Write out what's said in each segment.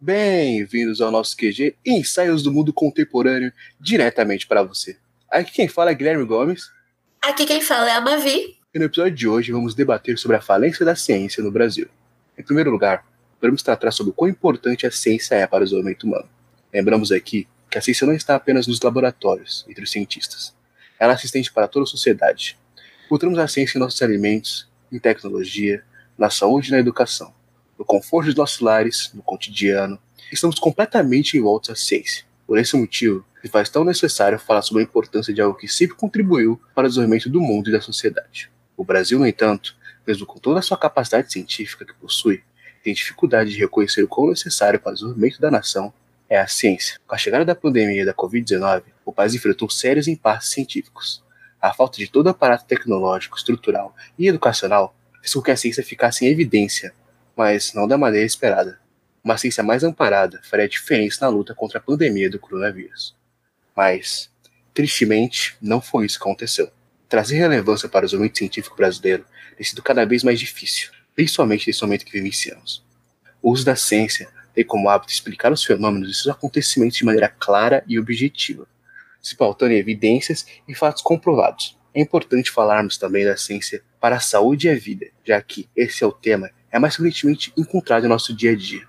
Bem-vindos ao nosso QG Ensaios do Mundo Contemporâneo, diretamente para você. Aqui quem fala é Guilherme Gomes. Aqui quem fala é a Mavi. E no episódio de hoje vamos debater sobre a falência da ciência no Brasil. Em primeiro lugar, podemos tratar sobre o quão importante a ciência é para o desenvolvimento humano. Lembramos aqui que a ciência não está apenas nos laboratórios, entre os cientistas. Ela é assistente para toda a sociedade. Encontramos a ciência em nossos alimentos, em tecnologia, na saúde e na educação, no conforto dos nossos lares, no cotidiano. Estamos completamente envoltos à ciência. Por esse motivo, se faz tão necessário falar sobre a importância de algo que sempre contribuiu para o desenvolvimento do mundo e da sociedade. O Brasil, no entanto, mesmo com toda a sua capacidade científica que possui, tem dificuldade de reconhecer o quão necessário para o desenvolvimento da nação é a ciência. Com a chegada da pandemia da Covid-19, o país enfrentou sérios impasses científicos. A falta de todo aparato tecnológico, estrutural e educacional fez com que a ciência ficasse em evidência, mas não da maneira esperada. Uma ciência mais amparada faria diferença na luta contra a pandemia do coronavírus. Mas, tristemente, não foi isso que aconteceu. Trazer relevância para o desenvolvimento científico brasileiro tem sido cada vez mais difícil, principalmente nesse momento que vivenciamos. O uso da ciência tem como hábito explicar os fenômenos e seus acontecimentos de maneira clara e objetiva, se pautando em evidências e fatos comprovados. É importante falarmos também da ciência para a saúde e a vida, já que esse é o tema é mais frequentemente encontrado em nosso dia a dia.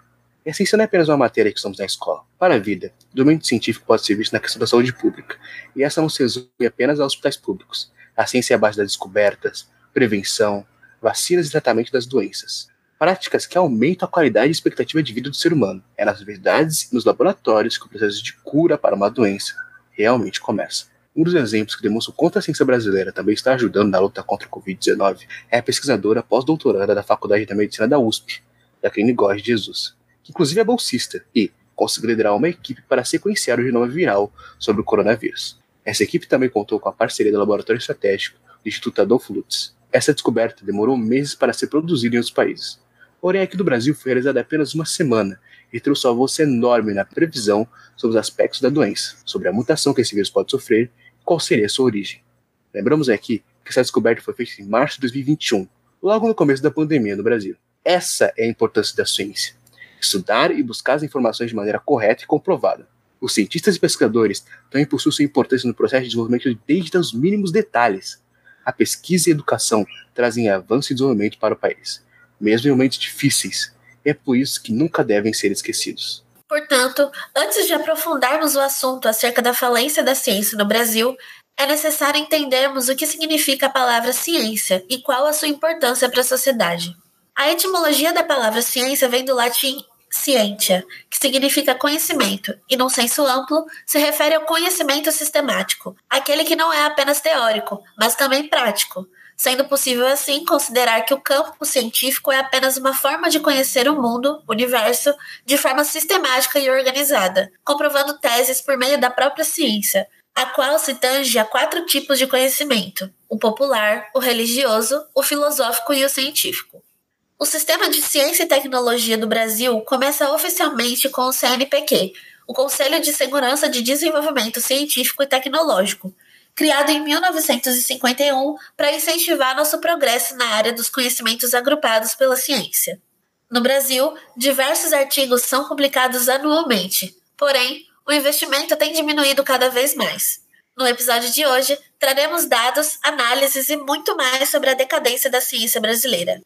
E a ciência não é apenas uma matéria que estamos na escola. Para a vida, o domínio científico pode ser visto na questão da saúde pública, e essa não se resume apenas aos hospitais públicos. A ciência é a base das descobertas, prevenção, vacinas e tratamento das doenças práticas que aumentam a qualidade e expectativa de vida do ser humano. É nas verdades e nos laboratórios que o processo de cura para uma doença realmente começa. Um dos exemplos que demonstra o quanto a ciência brasileira também está ajudando na luta contra a Covid-19 é a pesquisadora pós-doutoranda da Faculdade da Medicina da USP, Jacqueline Góes de Jesus, que inclusive é bolsista e conseguiu liderar uma equipe para sequenciar o genoma viral sobre o coronavírus. Essa equipe também contou com a parceria do Laboratório Estratégico do Instituto Adolfo Lutz. Essa descoberta demorou meses para ser produzida em outros países, Porém, aqui do Brasil foi realizada apenas uma semana e trouxe um avanço enorme na previsão sobre os aspectos da doença, sobre a mutação que esse vírus pode sofrer e qual seria a sua origem. Lembramos aqui que essa descoberta foi feita em março de 2021, logo no começo da pandemia no Brasil. Essa é a importância da ciência. Estudar e buscar as informações de maneira correta e comprovada. Os cientistas e pesquisadores também possuem sua importância no processo de desenvolvimento desde os mínimos detalhes. A pesquisa e a educação trazem avanço e desenvolvimento para o país mesmo em momentos difíceis. É por isso que nunca devem ser esquecidos. Portanto, antes de aprofundarmos o assunto acerca da falência da ciência no Brasil, é necessário entendermos o que significa a palavra ciência e qual a sua importância para a sociedade. A etimologia da palavra ciência vem do latim scientia, que significa conhecimento, e num senso amplo se refere ao conhecimento sistemático, aquele que não é apenas teórico, mas também prático, sendo possível assim considerar que o campo científico é apenas uma forma de conhecer o mundo, o universo, de forma sistemática e organizada, comprovando teses por meio da própria ciência, a qual se tange a quatro tipos de conhecimento: o popular, o religioso, o filosófico e o científico. O sistema de ciência e tecnologia do Brasil começa oficialmente com o CNPq, o Conselho de Segurança de Desenvolvimento Científico e Tecnológico, criado em 1951 para incentivar nosso progresso na área dos conhecimentos agrupados pela ciência. No Brasil, diversos artigos são publicados anualmente, porém, o investimento tem diminuído cada vez mais. No episódio de hoje, traremos dados, análises e muito mais sobre a decadência da ciência brasileira.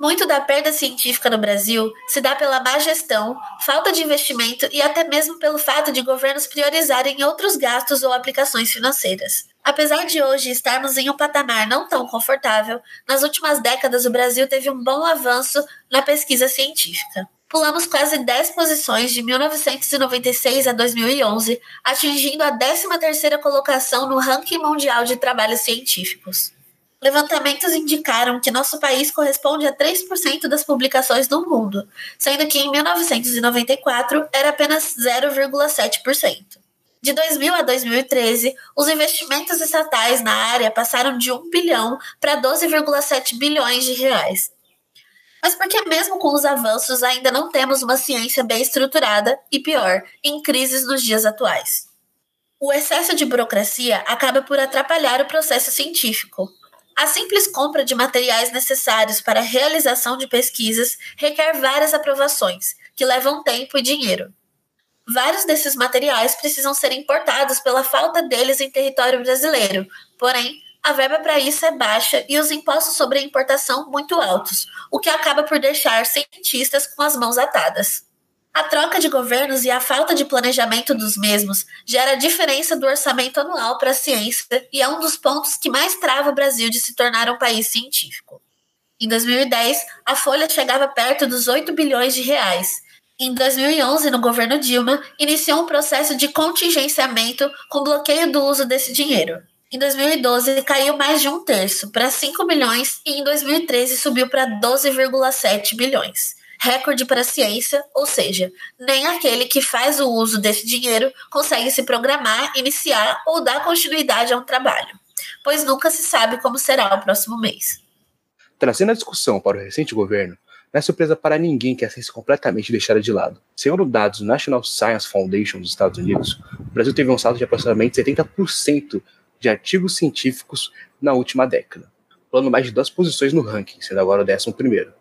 Muito da perda científica no Brasil se dá pela má gestão, falta de investimento e até mesmo pelo fato de governos priorizarem outros gastos ou aplicações financeiras. Apesar de hoje estarmos em um patamar não tão confortável, nas últimas décadas o Brasil teve um bom avanço na pesquisa científica. Pulamos quase 10 posições de 1996 a 2011, atingindo a 13ª colocação no ranking mundial de trabalhos científicos. Levantamentos indicaram que nosso país corresponde a 3% das publicações do mundo, sendo que em 1994 era apenas 0,7%. De 2000 a 2013, os investimentos estatais na área passaram de 1 bilhão para 12,7 bilhões de reais. mas porque, mesmo com os avanços, ainda não temos uma ciência bem estruturada e, pior, em crises nos dias atuais. O excesso de burocracia acaba por atrapalhar o processo científico. A simples compra de materiais necessários para a realização de pesquisas requer várias aprovações, que levam tempo e dinheiro. Vários desses materiais precisam ser importados pela falta deles em território brasileiro, porém, a verba para isso é baixa e os impostos sobre a importação muito altos, o que acaba por deixar cientistas com as mãos atadas. A troca de governos e a falta de planejamento dos mesmos gera diferença do orçamento anual para a ciência e é um dos pontos que mais trava o Brasil de se tornar um país científico. Em 2010, a folha chegava perto dos 8 bilhões de reais. Em 2011, no governo Dilma, iniciou um processo de contingenciamento com bloqueio do uso desse dinheiro. Em 2012, caiu mais de um terço, para 5 bilhões, e em 2013 subiu para 12,7 bilhões. Recorde para a ciência, ou seja, nem aquele que faz o uso desse dinheiro consegue se programar, iniciar ou dar continuidade a um trabalho, pois nunca se sabe como será o próximo mês. Trazendo a discussão para o recente governo, não é surpresa para ninguém que a ciência completamente deixada de lado. Segundo dados do National Science Foundation dos Estados Unidos, o Brasil teve um salto de aproximadamente 70% de artigos científicos na última década, pulando mais de duas posições no ranking, sendo agora o 11 primeiro.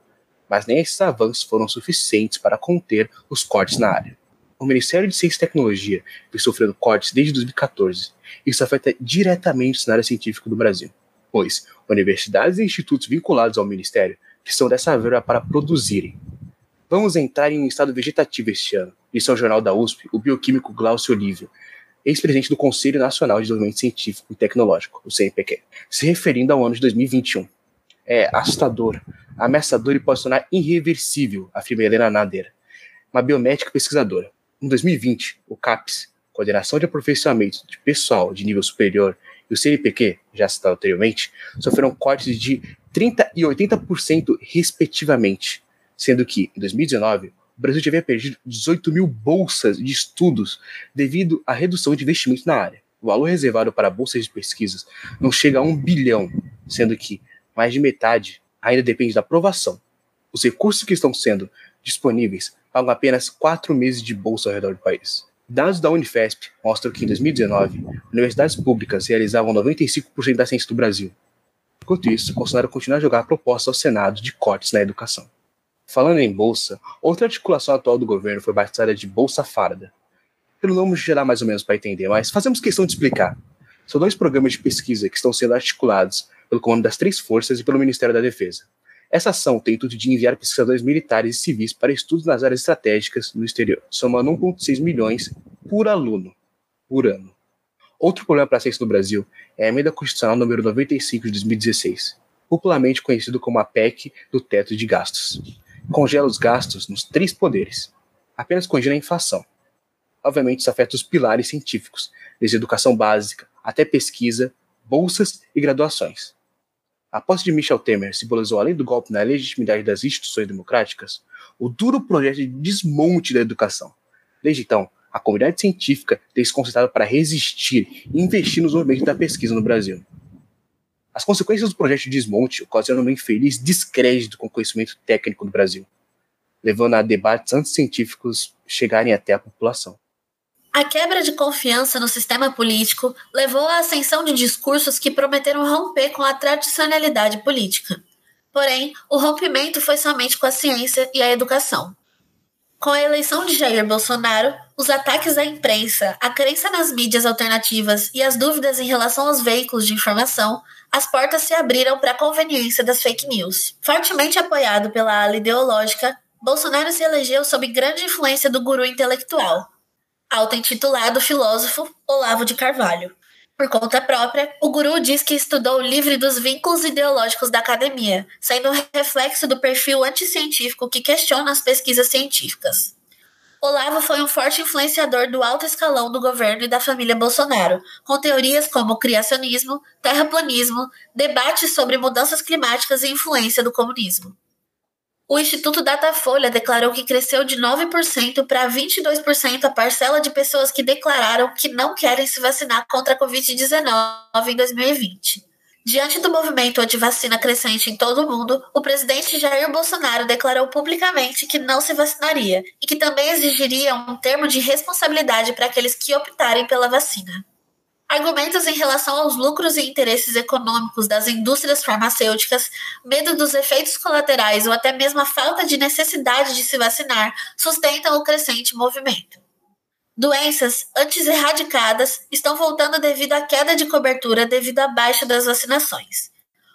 Mas nem esses avanços foram suficientes para conter os cortes na área. O Ministério de Ciência e Tecnologia vem sofrendo cortes desde 2014. Isso afeta diretamente o cenário científico do Brasil, pois universidades e institutos vinculados ao Ministério precisam dessa verba para produzirem. Vamos entrar em um estado vegetativo este ano, disse ao jornal da USP o bioquímico Glaucio Olívio, ex-presidente do Conselho Nacional de Desenvolvimento Científico e Tecnológico, o CNPq, se referindo ao ano de 2021. É assustador, ameaçador e pode tornar irreversível, afirma Helena Nader, uma biomédica pesquisadora. Em 2020, o CAPES, Coordenação de Aperfeiçoamento de Pessoal de Nível Superior, e o CNPq, já citado anteriormente, sofreram cortes de 30% e 80%, respectivamente, sendo que, em 2019, o Brasil já havia perdido 18 mil bolsas de estudos devido à redução de investimento na área. O valor reservado para bolsas de pesquisas não chega a um bilhão, sendo que mais de metade ainda depende da aprovação. Os recursos que estão sendo disponíveis pagam apenas quatro meses de bolsa ao redor do país. Dados da Unifesp mostram que em 2019, universidades públicas realizavam 95% da ciência do Brasil. Enquanto isso, Bolsonaro continua a jogar propostas ao Senado de cortes na educação. Falando em bolsa, outra articulação atual do governo foi batizada de Bolsa Farda. Pelo nome gerar mais ou menos para entender, mas fazemos questão de explicar. São dois programas de pesquisa que estão sendo articulados pelo Comando das Três Forças e pelo Ministério da Defesa. Essa ação tem o intuito de enviar pesquisadores militares e civis para estudos nas áreas estratégicas no exterior, somando 1,6 milhões por aluno por ano. Outro problema para a ciência no Brasil é a emenda constitucional número 95 de 2016, popularmente conhecido como a PEC do teto de gastos congela os gastos nos três poderes. Apenas congela a inflação. Obviamente, isso afeta os pilares científicos, desde educação básica até pesquisa, bolsas e graduações. A posse de Michel Temer simbolizou, além do golpe na legitimidade das instituições democráticas, o duro projeto de desmonte da educação. Desde então, a comunidade científica tem se concentrado para resistir e investir nos movimentos da pesquisa no Brasil. As consequências do projeto de desmonte ocasionam um infeliz descrédito com o conhecimento técnico do Brasil, levando a debates anticientíficos chegarem até a população. A quebra de confiança no sistema político levou à ascensão de discursos que prometeram romper com a tradicionalidade política. Porém, o rompimento foi somente com a ciência e a educação. Com a eleição de Jair Bolsonaro, os ataques à imprensa, a crença nas mídias alternativas e as dúvidas em relação aos veículos de informação, as portas se abriram para a conveniência das fake news. Fortemente apoiado pela ala ideológica, Bolsonaro se elegeu sob grande influência do guru intelectual, auto-intitulado filósofo Olavo de Carvalho. Por conta própria, o guru diz que estudou livre dos vínculos ideológicos da academia, sendo um reflexo do perfil anticientífico que questiona as pesquisas científicas. Olavo foi um forte influenciador do alto escalão do governo e da família Bolsonaro, com teorias como criacionismo, terraplanismo, debates sobre mudanças climáticas e influência do comunismo. O Instituto Datafolha declarou que cresceu de 9% para 22% a parcela de pessoas que declararam que não querem se vacinar contra a Covid-19 em 2020. Diante do movimento anti-vacina crescente em todo o mundo, o presidente Jair Bolsonaro declarou publicamente que não se vacinaria e que também exigiria um termo de responsabilidade para aqueles que optarem pela vacina. Argumentos em relação aos lucros e interesses econômicos das indústrias farmacêuticas, medo dos efeitos colaterais ou até mesmo a falta de necessidade de se vacinar sustentam o crescente movimento. Doenças antes erradicadas estão voltando devido à queda de cobertura devido à baixa das vacinações.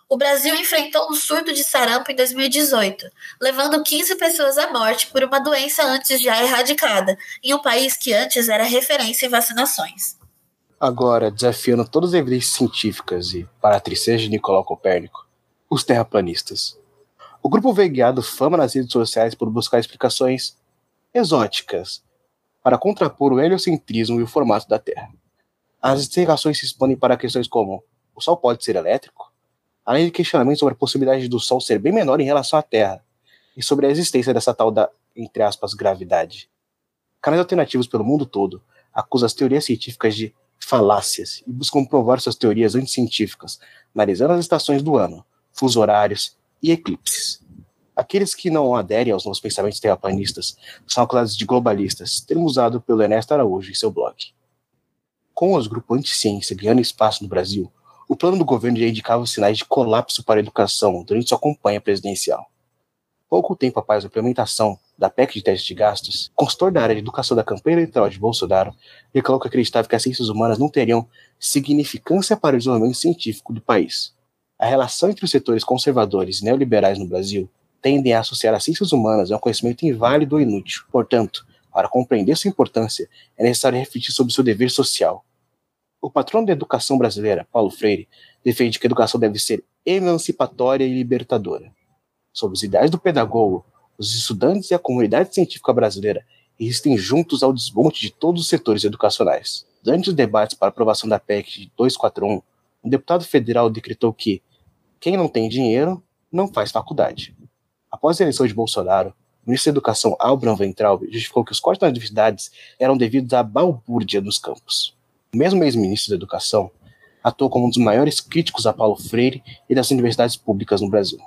O Brasil enfrentou um surto de sarampo em 2018, levando 15 pessoas à morte por uma doença antes já erradicada, em um país que antes era referência em vacinações. Agora, desafiando todas as evidências científicas e, para a tristeza de Nicolau Copérnico, os terraplanistas. O grupo veio guiado fama nas redes sociais por buscar explicações exóticas para contrapor o heliocentrismo e o formato da Terra. As explicações se expandem para questões como: o Sol pode ser elétrico? Além de questionamentos sobre a possibilidade do Sol ser bem menor em relação à Terra, e sobre a existência dessa tal da, entre aspas, gravidade. Canais alternativos pelo mundo todo acusam as teorias científicas de falácias e buscam provar suas teorias anticientíficas, analisando as estações do ano, fusos horários e eclipses. Aqueles que não aderem aos novos pensamentos terraplanistas são acusados de globalistas, termo usado pelo Ernesto Araújo em seu blog. Com os grupos anti-ciência ganhando espaço no Brasil, o plano do governo já indicava sinais de colapso para a educação durante sua campanha presidencial. Pouco tempo após a implementação da PEC de testes de gastos, consultor da área de educação da campanha eleitoral de Bolsonaro declarou que acreditava que as ciências humanas não teriam significância para o desenvolvimento científico do país. A relação entre os setores conservadores e neoliberais no Brasil tendem a associar as ciências humanas a um conhecimento inválido ou inútil. Portanto, para compreender sua importância, é necessário refletir sobre seu dever social. O patrono da educação brasileira, Paulo Freire, defende que a educação deve ser emancipatória e libertadora. Sob os ideais do pedagogo, os estudantes e a comunidade científica brasileira resistem juntos ao desmonte de todos os setores educacionais. Durante os debates para aprovação da PEC 241, um deputado federal decretou que quem não tem dinheiro não faz faculdade. Após a eleição de Bolsonaro, o ministro da Educação Albran Weintraub justificou que os cortes nas universidades eram devidos à balbúrdia nos campos. O mesmo ex-ministro da Educação atuou como um dos maiores críticos a Paulo Freire e das universidades públicas no Brasil.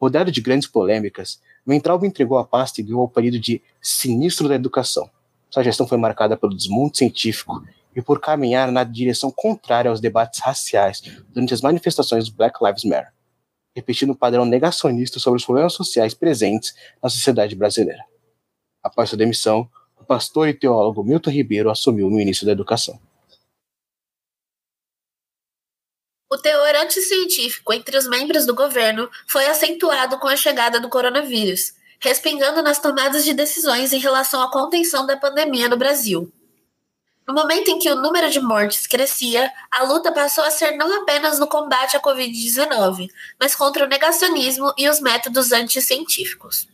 Rodeado de grandes polêmicas, Weintraub entregou a pasta e ganhou o apelido de sinistro da educação. Sua gestão foi marcada pelo desmonte científico e por caminhar na direção contrária aos debates raciais durante as manifestações do Black Lives Matter repetindo um padrão negacionista sobre os problemas sociais presentes na sociedade brasileira. Após sua demissão, o pastor e teólogo Milton Ribeiro assumiu o ministro da Educação. O teor anticientífico entre os membros do governo foi acentuado com a chegada do coronavírus, respingando nas tomadas de decisões em relação à contenção da pandemia no Brasil. No momento em que o número de mortes crescia, a luta passou a ser não apenas no combate à Covid-19, mas contra o negacionismo e os métodos anticientíficos.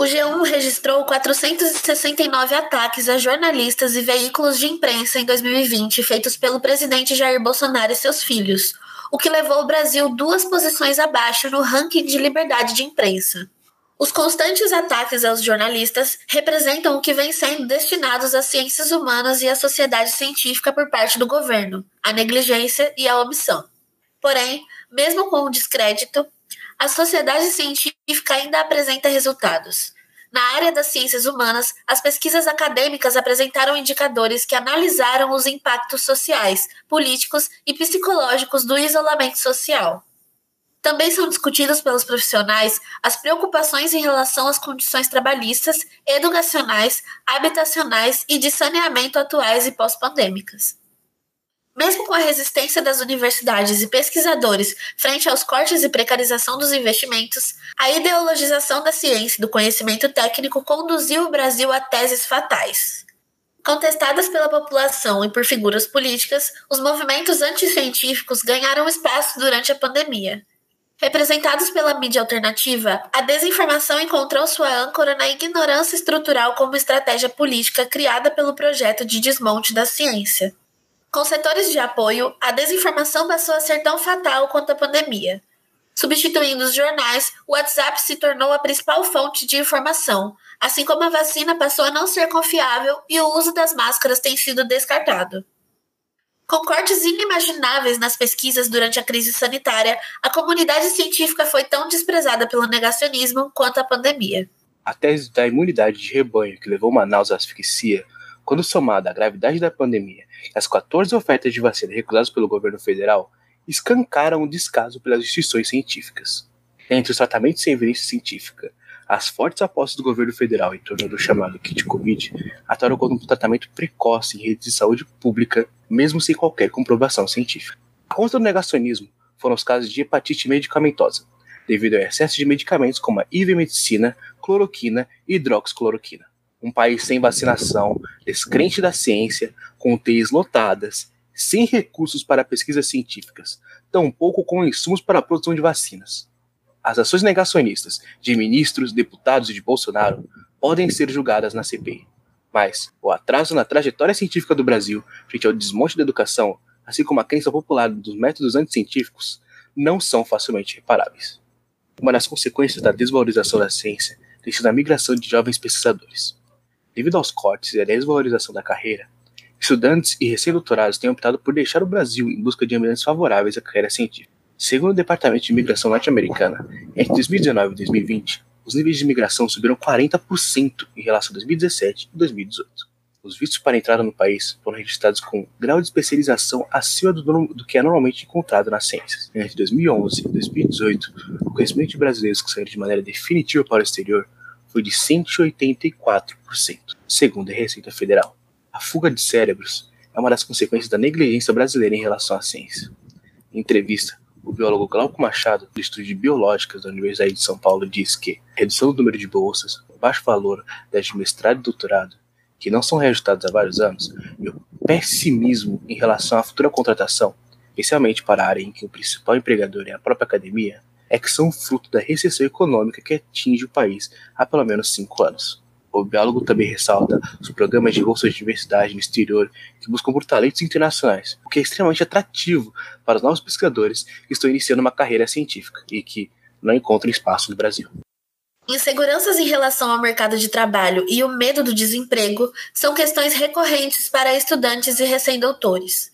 O G1 registrou 469 ataques a jornalistas e veículos de imprensa em 2020 feitos pelo presidente Jair Bolsonaro e seus filhos, o que levou o Brasil duas posições abaixo no ranking de liberdade de imprensa. Os constantes ataques aos jornalistas representam o que vem sendo destinados às ciências humanas e à sociedade científica por parte do governo, a negligência e a omissão. Porém, mesmo com o descrédito, a sociedade científica ainda apresenta resultados. Na área das ciências humanas, as pesquisas acadêmicas apresentaram indicadores que analisaram os impactos sociais, políticos e psicológicos do isolamento social. Também são discutidas pelos profissionais as preocupações em relação às condições trabalhistas, educacionais, habitacionais e de saneamento atuais e pós-pandêmicas. Mesmo com a resistência das universidades e pesquisadores frente aos cortes e precarização dos investimentos, a ideologização da ciência e do conhecimento técnico conduziu o Brasil a teses fatais. Contestadas pela população e por figuras políticas, os movimentos anticientíficos ganharam espaço durante a pandemia. Representados pela mídia alternativa, a desinformação encontrou sua âncora na ignorância estrutural como estratégia política criada pelo projeto de desmonte da ciência. Com setores de apoio, a desinformação passou a ser tão fatal quanto a pandemia. Substituindo os jornais, o WhatsApp se tornou a principal fonte de informação, assim como a vacina passou a não ser confiável e o uso das máscaras tem sido descartado. Com cortes inimagináveis nas pesquisas durante a crise sanitária, a comunidade científica foi tão desprezada pelo negacionismo quanto a pandemia. A tese da imunidade de rebanho que levou Manaus à asfixia, quando somada à gravidade da pandemia e as 14 ofertas de vacina recusadas pelo governo federal, escancaram o descaso pelas instituições científicas. Entre os tratamentos sem evidência científica, as fortes apostas do governo federal em torno do chamado kit Covid atuaram como um tratamento precoce em redes de saúde pública, mesmo sem qualquer comprovação científica. Contra o negacionismo foram os casos de hepatite medicamentosa, devido ao excesso de medicamentos como a ivermectina, cloroquina e hidroxicloroquina. Um país sem vacinação, descrente da ciência, com UTIs lotadas, sem recursos para pesquisas científicas, tampouco com insumos para a produção de vacinas. As ações negacionistas de ministros, deputados e de Bolsonaro podem ser julgadas na CPI. Mas o atraso na trajetória científica do Brasil frente ao desmonte da educação, assim como a crença popular dos métodos anticientíficos, não são facilmente reparáveis. Uma das consequências da desvalorização da ciência tem sido a migração de jovens pesquisadores. Devido aos cortes e à desvalorização da carreira, estudantes e recém-doutorados têm optado por deixar o Brasil em busca de ambientes favoráveis à carreira científica. Segundo o Departamento de Imigração Norte-Americana, entre 2019 e 2020, os níveis de imigração subiram 40% em relação a 2017 e 2018. Os vistos para entrada no país foram registrados com grau de especialização acima do, do, que é normalmente encontrado nas ciências. Entre 2011 e 2018, o conhecimento de brasileiros que saíram de maneira definitiva para o exterior foi de 184%, segundo a Receita Federal. A fuga de cérebros é uma das consequências da negligência brasileira em relação à ciência. Em entrevista, o biólogo Glauco Machado, do Estúdio de Biológicas da Universidade de São Paulo, diz que a redução do número de bolsas, o baixo valor das de mestrado e doutorado, que não são reajustados há vários anos, e o pessimismo em relação à futura contratação, especialmente para a área em que o principal empregador é a própria academia, é que são fruto da recessão econômica que atinge o país há pelo menos cinco anos. O biólogo também ressalta os programas de bolsas de diversidade no exterior que buscam por talentos internacionais, o que é extremamente atrativo para os novos pesquisadores que estão iniciando uma carreira científica e que não encontram espaço no Brasil. Inseguranças em relação ao mercado de trabalho e o medo do desemprego são questões recorrentes para estudantes e recém-doutores.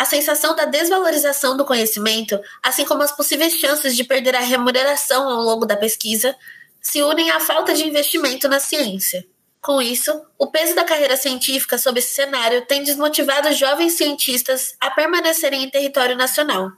A sensação da desvalorização do conhecimento, assim como as possíveis chances de perder a remuneração ao longo da pesquisa, se unem à falta de investimento na ciência. Com isso, o peso da carreira científica sob esse cenário tem desmotivado jovens cientistas a permanecerem em território nacional.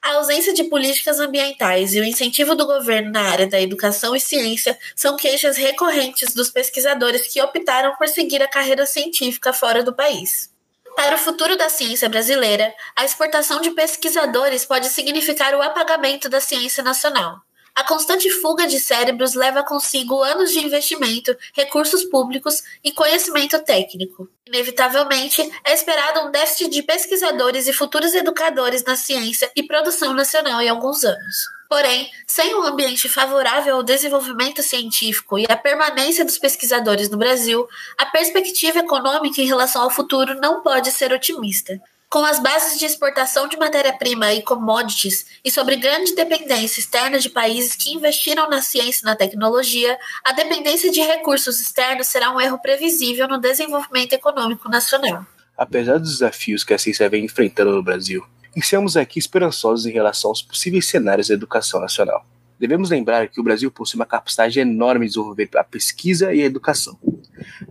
A ausência de políticas ambientais e o incentivo do governo na área da educação e ciência são queixas recorrentes dos pesquisadores que optaram por seguir a carreira científica fora do país. Para o futuro da ciência brasileira, a exportação de pesquisadores pode significar o apagamento da ciência nacional. A constante fuga de cérebros leva consigo anos de investimento, recursos públicos e conhecimento técnico. Inevitavelmente, é esperado um déficit de pesquisadores e futuros educadores na ciência e produção nacional em alguns anos. Porém, sem um ambiente favorável ao desenvolvimento científico e à permanência dos pesquisadores no Brasil, a perspectiva econômica em relação ao futuro não pode ser otimista. Com as bases de exportação de matéria-prima e commodities e sobre grande dependência externa de países que investiram na ciência e na tecnologia, a dependência de recursos externos será um erro previsível no desenvolvimento econômico nacional. Apesar dos desafios que a ciência vem enfrentando no Brasil, Iniciamos aqui esperançosos em relação aos possíveis cenários da educação nacional. Devemos lembrar que o Brasil possui uma capacidade enorme de desenvolver a pesquisa e a educação,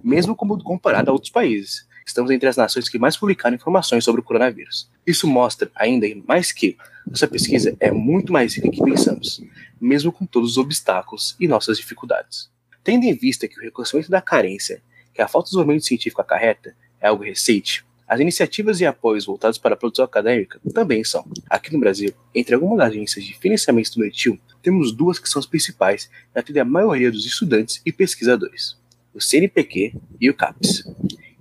mesmo como comparado a outros países. Estamos entre as nações que mais publicaram informações sobre o coronavírus. Isso mostra ainda mais que nossa pesquisa é muito mais rica que pensamos, mesmo com todos os obstáculos e nossas dificuldades. Tendo em vista que o reconhecimento da carência que a falta de desenvolvimento científico acarreta é algo recente, as iniciativas e apoios voltados para a produção acadêmica também são. Aqui no Brasil, entre algumas agências de financiamento estudantil, temos duas que são as principais e atendem a maioria dos estudantes e pesquisadores: o CNPq e o CAPES.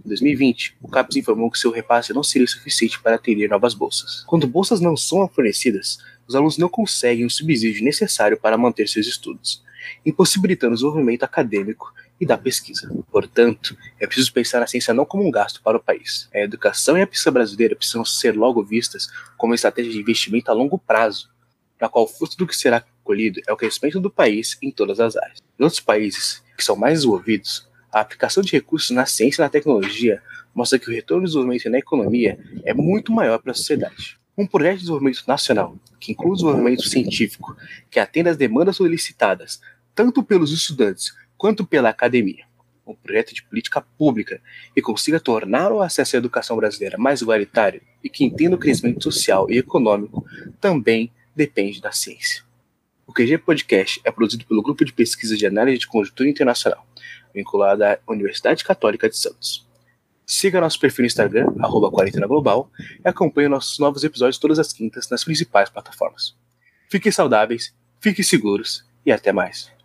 Em 2020, o CAPES informou que seu repasse não seria suficiente para atender novas bolsas. Quando bolsas não são fornecidas, os alunos não conseguem o subsídio necessário para manter seus estudos, impossibilitando o desenvolvimento acadêmico e da pesquisa. Portanto, é preciso pensar na ciência não como um gasto para o país. A educação e a pesquisa brasileira precisam ser logo vistas como estratégia de investimento a longo prazo, na qual o fruto do que será colhido é o crescimento do país em todas as áreas. Em outros países, que são mais desenvolvidos, a aplicação de recursos na ciência e na tecnologia mostra que o retorno do desenvolvimento na economia é muito maior para a sociedade. Um projeto de desenvolvimento nacional, que inclui o desenvolvimento científico, que atenda às demandas solicitadas tanto pelos estudantes quanto pela academia. Um projeto de política pública que consiga tornar o acesso à educação brasileira mais igualitário e que entenda o crescimento social e econômico também depende da ciência. O QG Podcast é produzido pelo Grupo de Pesquisa de Análise de Conjuntura Internacional, vinculado à Universidade Católica de Santos. Siga nosso perfil no Instagram, arroba Quarentena Global, e acompanhe nossos novos episódios todas as quintas nas principais plataformas. Fiquem saudáveis, fiquem seguros e até mais.